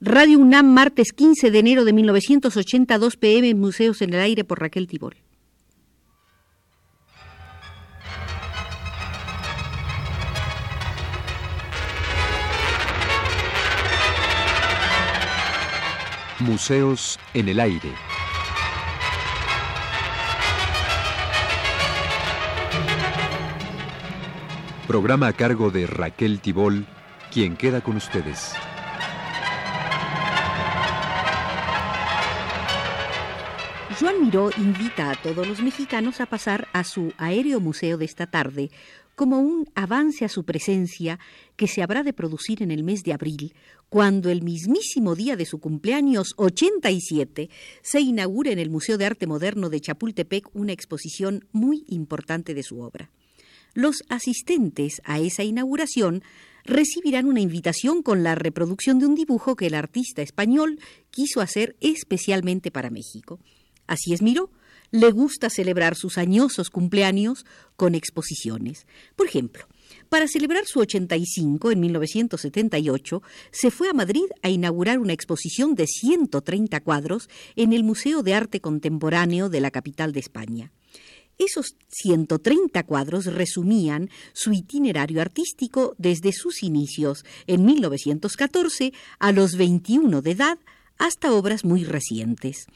Radio UNAM, martes 15 de enero de 1982 pm, Museos en el Aire por Raquel Tibol. Museos en el Aire. Programa a cargo de Raquel Tibol, quien queda con ustedes. Joan Miró invita a todos los mexicanos a pasar a su aéreo museo de esta tarde como un avance a su presencia que se habrá de producir en el mes de abril, cuando el mismísimo día de su cumpleaños 87 se inaugura en el Museo de Arte Moderno de Chapultepec una exposición muy importante de su obra. Los asistentes a esa inauguración recibirán una invitación con la reproducción de un dibujo que el artista español quiso hacer especialmente para México. Así es Miró, le gusta celebrar sus añosos cumpleaños con exposiciones. Por ejemplo, para celebrar su 85 en 1978, se fue a Madrid a inaugurar una exposición de 130 cuadros en el Museo de Arte Contemporáneo de la capital de España. Esos 130 cuadros resumían su itinerario artístico desde sus inicios en 1914 a los 21 de edad hasta obras muy recientes.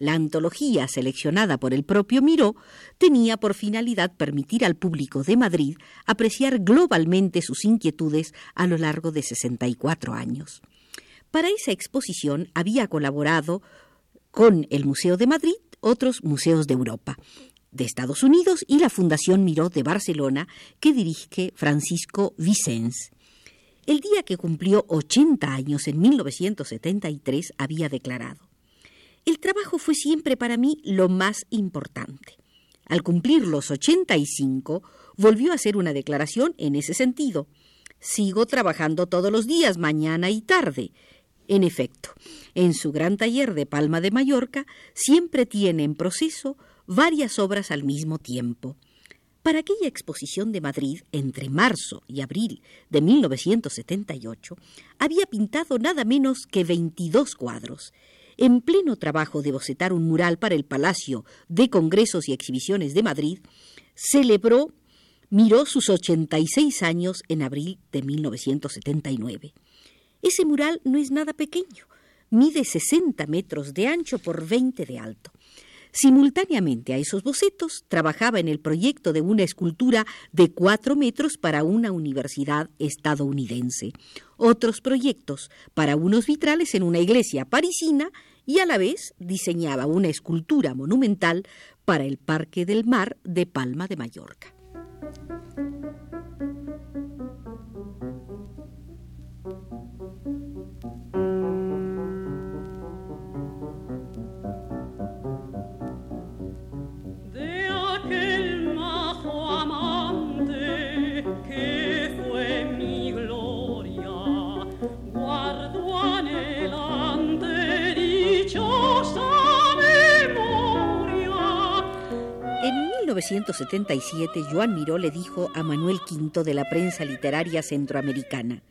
La antología seleccionada por el propio Miró tenía por finalidad permitir al público de Madrid apreciar globalmente sus inquietudes a lo largo de 64 años. Para esa exposición había colaborado con el Museo de Madrid otros museos de Europa, de Estados Unidos y la Fundación Miró de Barcelona, que dirige Francisco Vicens. El día que cumplió 80 años en 1973 había declarado el trabajo fue siempre para mí lo más importante. Al cumplir los 85, volvió a hacer una declaración en ese sentido. Sigo trabajando todos los días, mañana y tarde. En efecto, en su gran taller de Palma de Mallorca siempre tiene en proceso varias obras al mismo tiempo. Para aquella exposición de Madrid, entre marzo y abril de 1978, había pintado nada menos que 22 cuadros en pleno trabajo de bocetar un mural para el Palacio de Congresos y Exhibiciones de Madrid, celebró, miró sus 86 años en abril de 1979. Ese mural no es nada pequeño, mide 60 metros de ancho por 20 de alto. Simultáneamente a esos bocetos, trabajaba en el proyecto de una escultura de cuatro metros para una universidad estadounidense, otros proyectos para unos vitrales en una iglesia parisina y a la vez diseñaba una escultura monumental para el Parque del Mar de Palma de Mallorca. 1977, Joan Miró le dijo a Manuel V de la prensa literaria centroamericana,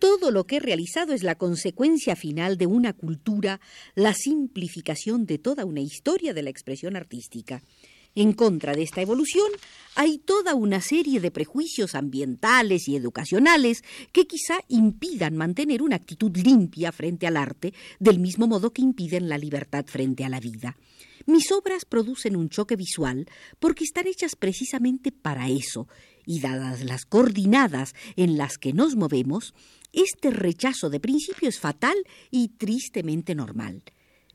todo lo que he realizado es la consecuencia final de una cultura, la simplificación de toda una historia de la expresión artística. En contra de esta evolución hay toda una serie de prejuicios ambientales y educacionales que quizá impidan mantener una actitud limpia frente al arte, del mismo modo que impiden la libertad frente a la vida. Mis obras producen un choque visual porque están hechas precisamente para eso, y dadas las coordinadas en las que nos movemos, este rechazo de principio es fatal y tristemente normal.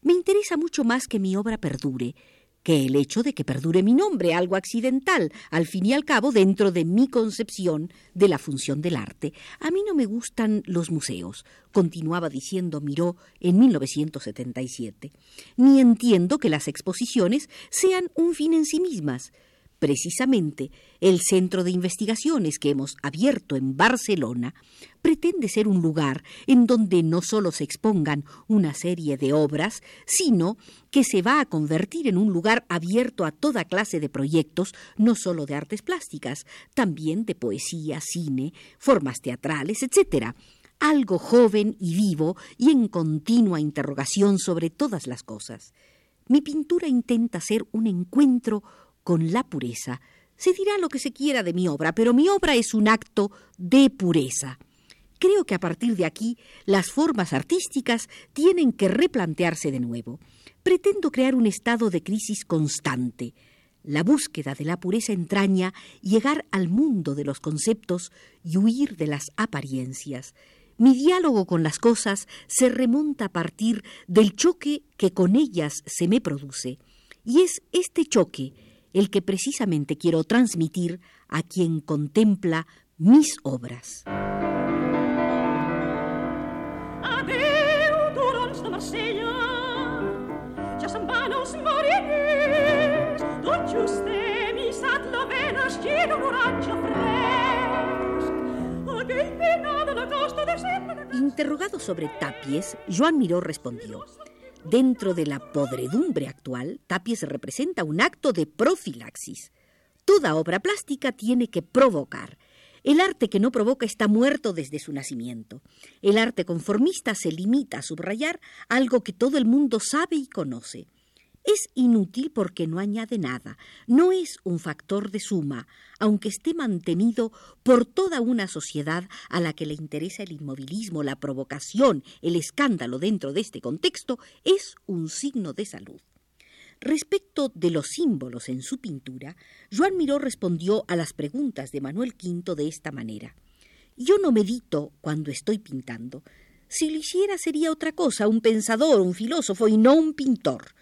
Me interesa mucho más que mi obra perdure, que el hecho de que perdure mi nombre, algo accidental, al fin y al cabo, dentro de mi concepción de la función del arte. A mí no me gustan los museos, continuaba diciendo Miró en 1977, ni entiendo que las exposiciones sean un fin en sí mismas. Precisamente, el centro de investigaciones que hemos abierto en Barcelona pretende ser un lugar en donde no solo se expongan una serie de obras, sino que se va a convertir en un lugar abierto a toda clase de proyectos, no solo de artes plásticas, también de poesía, cine, formas teatrales, etc. algo joven y vivo y en continua interrogación sobre todas las cosas. Mi pintura intenta ser un encuentro con la pureza. Se dirá lo que se quiera de mi obra, pero mi obra es un acto de pureza. Creo que a partir de aquí las formas artísticas tienen que replantearse de nuevo. Pretendo crear un estado de crisis constante. La búsqueda de la pureza entraña llegar al mundo de los conceptos y huir de las apariencias. Mi diálogo con las cosas se remonta a partir del choque que con ellas se me produce. Y es este choque el que precisamente quiero transmitir a quien contempla mis obras. Interrogado sobre Tapies, Joan Miró respondió: Dentro de la podredumbre actual, Tapies representa un acto de profilaxis. Toda obra plástica tiene que provocar. El arte que no provoca está muerto desde su nacimiento. El arte conformista se limita a subrayar algo que todo el mundo sabe y conoce. Es inútil porque no añade nada, no es un factor de suma, aunque esté mantenido por toda una sociedad a la que le interesa el inmovilismo, la provocación, el escándalo dentro de este contexto, es un signo de salud. Respecto de los símbolos en su pintura, Joan Miró respondió a las preguntas de Manuel V de esta manera. Yo no medito cuando estoy pintando. Si lo hiciera sería otra cosa, un pensador, un filósofo y no un pintor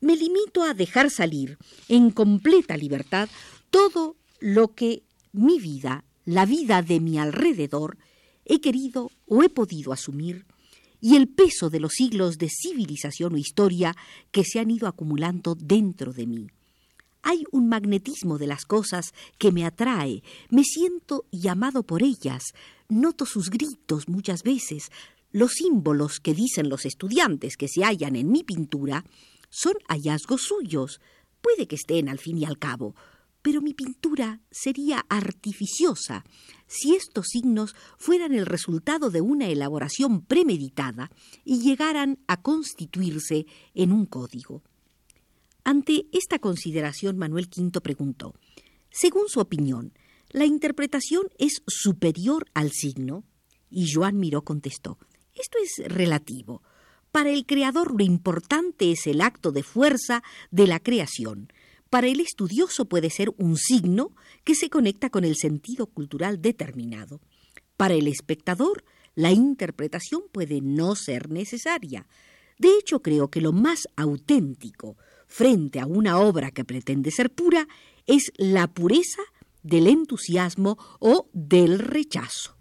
me limito a dejar salir en completa libertad todo lo que mi vida, la vida de mi alrededor, he querido o he podido asumir y el peso de los siglos de civilización o historia que se han ido acumulando dentro de mí. Hay un magnetismo de las cosas que me atrae, me siento llamado por ellas, noto sus gritos muchas veces, los símbolos que dicen los estudiantes que se hallan en mi pintura son hallazgos suyos. Puede que estén al fin y al cabo, pero mi pintura sería artificiosa si estos signos fueran el resultado de una elaboración premeditada y llegaran a constituirse en un código. Ante esta consideración, Manuel V preguntó, según su opinión, ¿la interpretación es superior al signo? Y Joan Miró contestó, esto es relativo. Para el creador lo importante es el acto de fuerza de la creación. Para el estudioso puede ser un signo que se conecta con el sentido cultural determinado. Para el espectador, la interpretación puede no ser necesaria. De hecho, creo que lo más auténtico frente a una obra que pretende ser pura es la pureza del entusiasmo o del rechazo.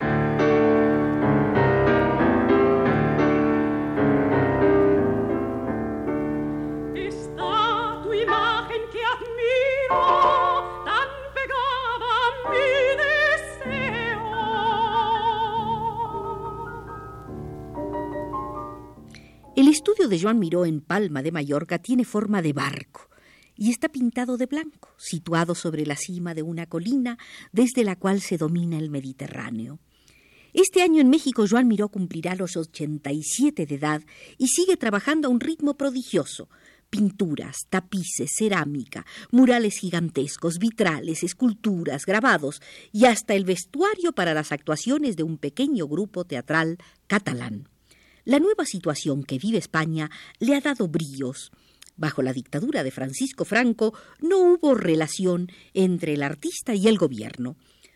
Estudio de Joan Miró en Palma de Mallorca tiene forma de barco y está pintado de blanco, situado sobre la cima de una colina desde la cual se domina el Mediterráneo. Este año en México Joan Miró cumplirá los 87 de edad y sigue trabajando a un ritmo prodigioso. Pinturas, tapices, cerámica, murales gigantescos, vitrales, esculturas, grabados y hasta el vestuario para las actuaciones de un pequeño grupo teatral catalán. La nueva situación que vive España le ha dado bríos. Bajo la dictadura de Francisco Franco no hubo relación entre el artista y el gobierno.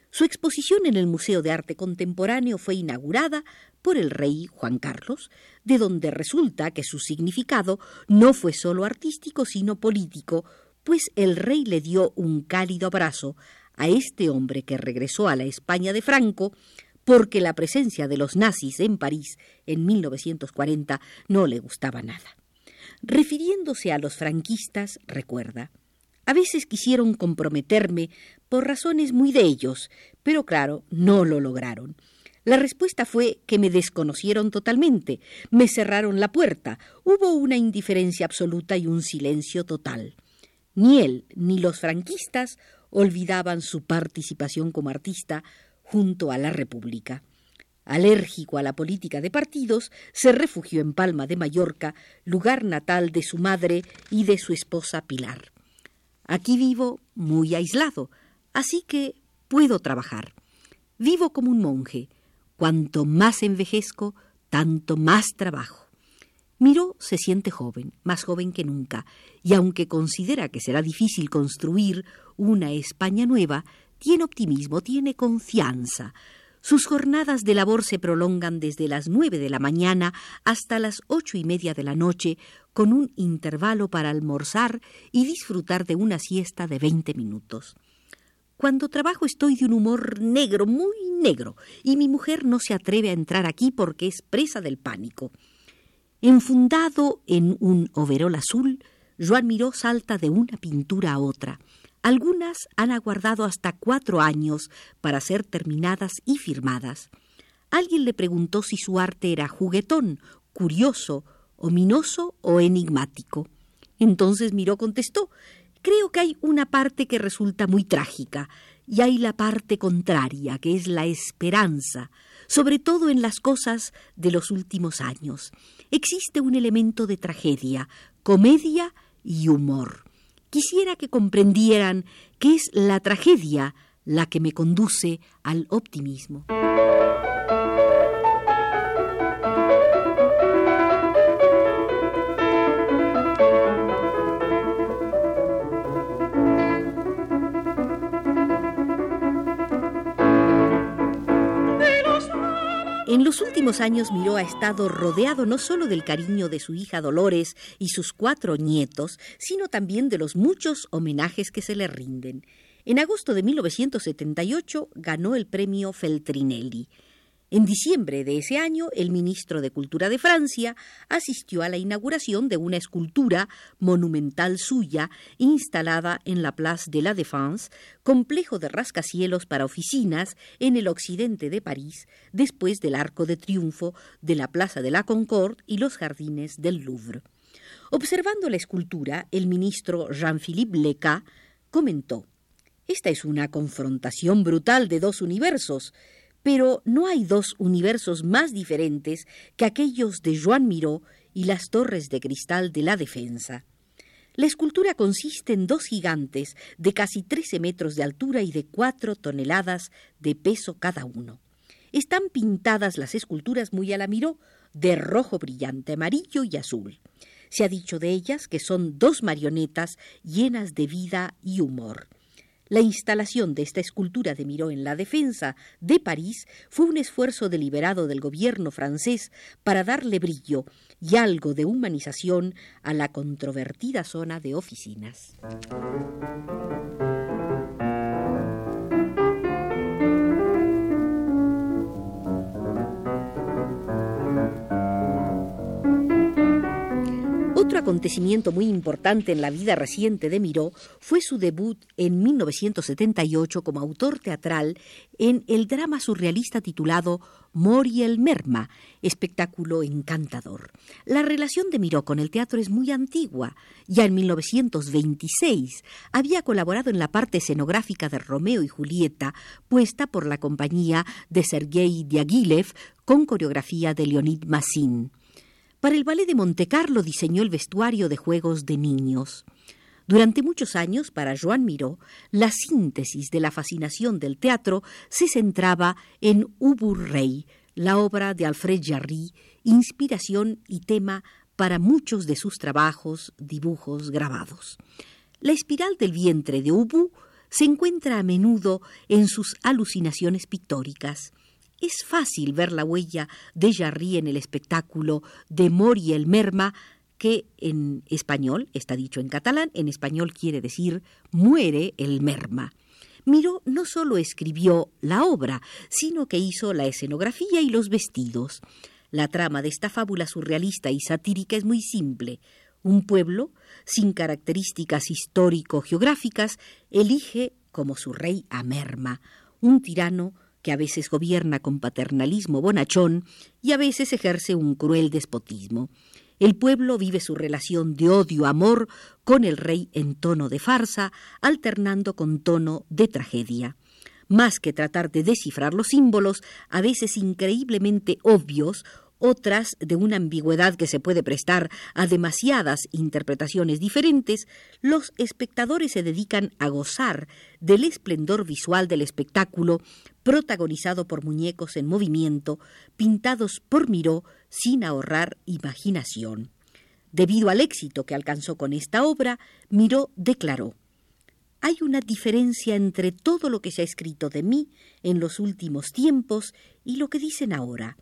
Su exposición en el Museo de Arte Contemporáneo fue inaugurada por el rey Juan Carlos, de donde resulta que su significado no fue solo artístico, sino político, pues el rey le dio un cálido abrazo a este hombre que regresó a la España de Franco porque la presencia de los nazis en París en 1940 no le gustaba nada. Refiriéndose a los franquistas, recuerda, a veces quisieron comprometerme por razones muy de ellos, pero claro, no lo lograron. La respuesta fue que me desconocieron totalmente, me cerraron la puerta, hubo una indiferencia absoluta y un silencio total. Ni él ni los franquistas olvidaban su participación como artista junto a la República. Alérgico a la política de partidos, se refugió en Palma de Mallorca, lugar natal de su madre y de su esposa Pilar. Aquí vivo muy aislado, así que puedo trabajar. Vivo como un monje. Cuanto más envejezco, tanto más trabajo. Miró se siente joven, más joven que nunca, y aunque considera que será difícil construir una España nueva, tiene optimismo, tiene confianza. Sus jornadas de labor se prolongan desde las nueve de la mañana hasta las ocho y media de la noche, con un intervalo para almorzar y disfrutar de una siesta de veinte minutos. Cuando trabajo estoy de un humor negro, muy negro, y mi mujer no se atreve a entrar aquí porque es presa del pánico. Enfundado en un overol azul, Joan Miró salta de una pintura a otra. Algunas han aguardado hasta cuatro años para ser terminadas y firmadas. Alguien le preguntó si su arte era juguetón, curioso, ominoso o enigmático. Entonces Miró contestó Creo que hay una parte que resulta muy trágica y hay la parte contraria, que es la esperanza, sobre todo en las cosas de los últimos años. Existe un elemento de tragedia, comedia y humor. Quisiera que comprendieran que es la tragedia la que me conduce al optimismo. Últimos años Miró ha estado rodeado no solo del cariño de su hija Dolores y sus cuatro nietos, sino también de los muchos homenajes que se le rinden. En agosto de 1978 ganó el premio Feltrinelli. En diciembre de ese año, el ministro de Cultura de Francia asistió a la inauguración de una escultura monumental suya instalada en la Place de la Défense, complejo de rascacielos para oficinas en el occidente de París, después del Arco de Triunfo de la Plaza de la Concorde y los jardines del Louvre. Observando la escultura, el ministro Jean-Philippe Leca comentó: Esta es una confrontación brutal de dos universos pero no hay dos universos más diferentes que aquellos de Joan Miró y las torres de cristal de la defensa. La escultura consiste en dos gigantes de casi 13 metros de altura y de cuatro toneladas de peso cada uno. Están pintadas las esculturas muy a la Miró, de rojo brillante, amarillo y azul. Se ha dicho de ellas que son dos marionetas llenas de vida y humor. La instalación de esta escultura de Miró en la defensa de París fue un esfuerzo deliberado del gobierno francés para darle brillo y algo de humanización a la controvertida zona de oficinas. Acontecimiento muy importante en la vida reciente de Miró fue su debut en 1978 como autor teatral en el drama surrealista titulado Mori el Merma, espectáculo encantador. La relación de Miró con el teatro es muy antigua. Ya en 1926 había colaborado en la parte escenográfica de Romeo y Julieta, puesta por la compañía de Sergei Diaghilev con coreografía de Leonid Massin. Para el ballet de Montecarlo diseñó el vestuario de juegos de niños. Durante muchos años, para Joan Miró, la síntesis de la fascinación del teatro se centraba en Ubu Rey, la obra de Alfred Jarry, inspiración y tema para muchos de sus trabajos, dibujos, grabados. La espiral del vientre de Ubu se encuentra a menudo en sus alucinaciones pictóricas. Es fácil ver la huella de Jarry en el espectáculo de Mori el Merma, que en español, está dicho en catalán, en español quiere decir muere el merma. Miró no solo escribió la obra, sino que hizo la escenografía y los vestidos. La trama de esta fábula surrealista y satírica es muy simple. Un pueblo, sin características histórico-geográficas, elige como su rey a Merma, un tirano que a veces gobierna con paternalismo bonachón y a veces ejerce un cruel despotismo. El pueblo vive su relación de odio-amor con el rey en tono de farsa, alternando con tono de tragedia. más que tratar de descifrar los símbolos, a veces increíblemente obvios, otras de una ambigüedad que se puede prestar a demasiadas interpretaciones diferentes, los espectadores se dedican a gozar del esplendor visual del espectáculo protagonizado por muñecos en movimiento, pintados por Miró sin ahorrar imaginación. Debido al éxito que alcanzó con esta obra, Miró declaró hay una diferencia entre todo lo que se ha escrito de mí en los últimos tiempos y lo que dicen ahora.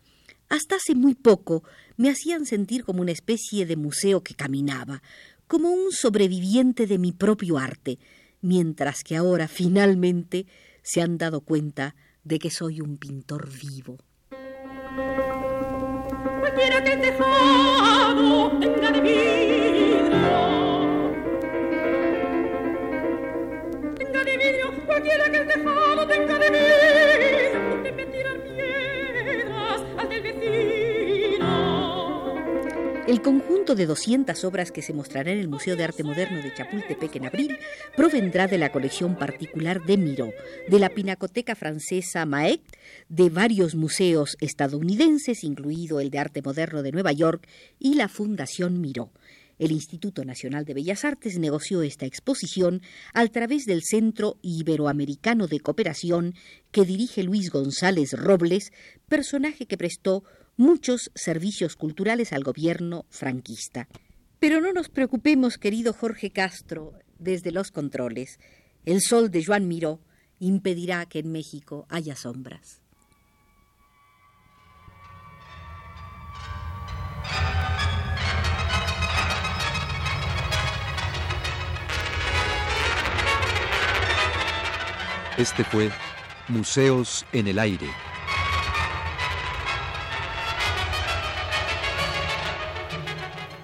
Hasta hace muy poco me hacían sentir como una especie de museo que caminaba, como un sobreviviente de mi propio arte, mientras que ahora finalmente se han dado cuenta de que soy un pintor vivo. Cualquiera que tejado tenga de tenga de cualquiera que tejado tenga de el conjunto de 200 obras que se mostrará en el Museo de Arte Moderno de Chapultepec en abril provendrá de la colección particular de Miró, de la Pinacoteca Francesa Maet, de varios museos estadounidenses, incluido el de Arte Moderno de Nueva York y la Fundación Miró. El Instituto Nacional de Bellas Artes negoció esta exposición a través del Centro Iberoamericano de Cooperación que dirige Luis González Robles, personaje que prestó muchos servicios culturales al gobierno franquista. Pero no nos preocupemos, querido Jorge Castro, desde los controles. El sol de Joan Miró impedirá que en México haya sombras. Este fue Museos en el Aire.